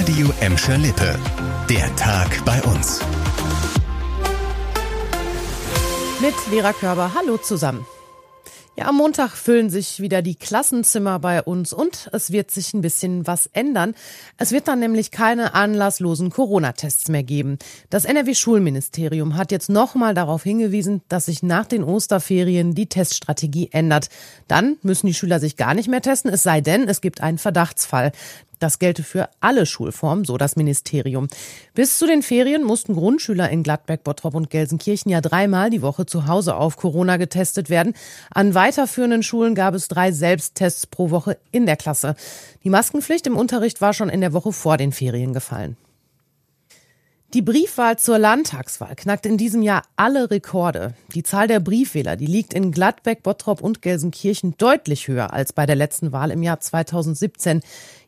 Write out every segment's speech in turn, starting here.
Radio Emscher Lippe. Der Tag bei uns. Mit Vera Körber. Hallo zusammen. Ja, am Montag füllen sich wieder die Klassenzimmer bei uns und es wird sich ein bisschen was ändern. Es wird dann nämlich keine anlasslosen Corona-Tests mehr geben. Das NRW-Schulministerium hat jetzt nochmal darauf hingewiesen, dass sich nach den Osterferien die Teststrategie ändert. Dann müssen die Schüler sich gar nicht mehr testen, es sei denn, es gibt einen Verdachtsfall. Das gelte für alle Schulformen, so das Ministerium. Bis zu den Ferien mussten Grundschüler in Gladbeck, Bottrop und Gelsenkirchen ja dreimal die Woche zu Hause auf Corona getestet werden. An weiterführenden Schulen gab es drei Selbsttests pro Woche in der Klasse. Die Maskenpflicht im Unterricht war schon in der Woche vor den Ferien gefallen. Die Briefwahl zur Landtagswahl knackt in diesem Jahr alle Rekorde. Die Zahl der Briefwähler, die liegt in Gladbeck, Bottrop und Gelsenkirchen deutlich höher als bei der letzten Wahl im Jahr 2017.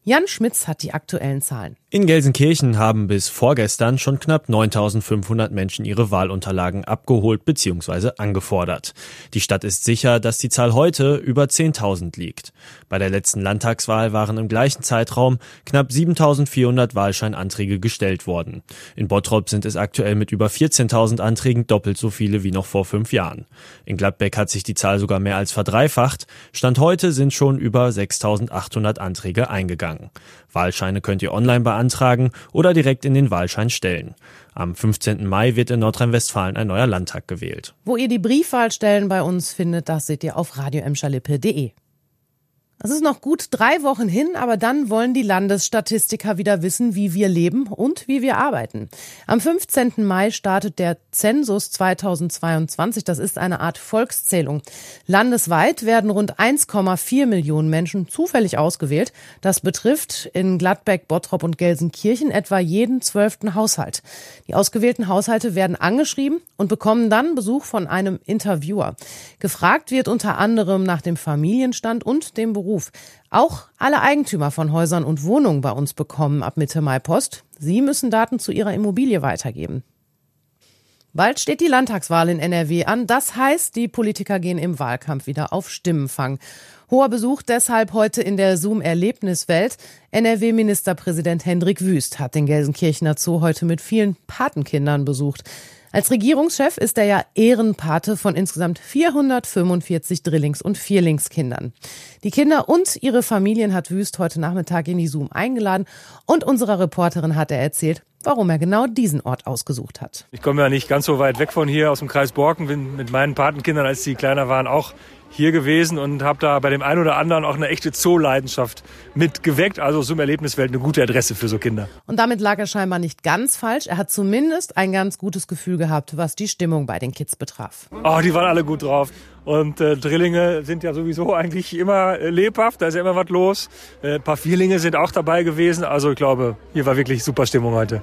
Jan Schmitz hat die aktuellen Zahlen. In Gelsenkirchen haben bis vorgestern schon knapp 9500 Menschen ihre Wahlunterlagen abgeholt bzw. angefordert. Die Stadt ist sicher, dass die Zahl heute über 10.000 liegt. Bei der letzten Landtagswahl waren im gleichen Zeitraum knapp 7400 Wahlscheinanträge gestellt worden. In Bottrop sind es aktuell mit über 14.000 Anträgen doppelt so viele wie noch vor fünf Jahren. In Gladbeck hat sich die Zahl sogar mehr als verdreifacht. Stand heute sind schon über 6.800 Anträge eingegangen eingegangen. Wahlscheine könnt ihr online beantragen oder direkt in den Wahlschein stellen. Am 15. Mai wird in Nordrhein-Westfalen ein neuer Landtag gewählt. Wo ihr die Briefwahlstellen bei uns findet, das seht ihr auf radioemschalippe.de. Es ist noch gut drei Wochen hin, aber dann wollen die Landesstatistiker wieder wissen, wie wir leben und wie wir arbeiten. Am 15. Mai startet der Zensus 2022. Das ist eine Art Volkszählung. Landesweit werden rund 1,4 Millionen Menschen zufällig ausgewählt. Das betrifft in Gladbeck, Bottrop und Gelsenkirchen etwa jeden zwölften Haushalt. Die ausgewählten Haushalte werden angeschrieben und bekommen dann Besuch von einem Interviewer. Gefragt wird unter anderem nach dem Familienstand und dem Beruf Beruf. Auch alle Eigentümer von Häusern und Wohnungen bei uns bekommen ab Mitte Mai Post. Sie müssen Daten zu ihrer Immobilie weitergeben. Bald steht die Landtagswahl in NRW an. Das heißt, die Politiker gehen im Wahlkampf wieder auf Stimmenfang. Hoher Besuch deshalb heute in der Zoom-Erlebniswelt. NRW-Ministerpräsident Hendrik Wüst hat den Gelsenkirchener Zoo heute mit vielen Patenkindern besucht. Als Regierungschef ist er ja Ehrenpate von insgesamt 445 Drillings- und Vierlingskindern. Die Kinder und ihre Familien hat Wüst heute Nachmittag in die Zoom eingeladen und unserer Reporterin hat er erzählt, warum er genau diesen Ort ausgesucht hat. Ich komme ja nicht ganz so weit weg von hier aus dem Kreis Borken, bin mit meinen Patenkindern, als die kleiner waren, auch hier gewesen und habe da bei dem einen oder anderen auch eine echte Zooleidenschaft mitgeweckt. Also zum Erlebniswelt eine gute Adresse für so Kinder. Und damit lag er scheinbar nicht ganz falsch. Er hat zumindest ein ganz gutes Gefühl gehabt, was die Stimmung bei den Kids betraf. Oh, die waren alle gut drauf. Und äh, Drillinge sind ja sowieso eigentlich immer äh, lebhaft, da ist ja immer was los. Äh, ein paar Vierlinge sind auch dabei gewesen. Also ich glaube, hier war wirklich super Stimmung heute.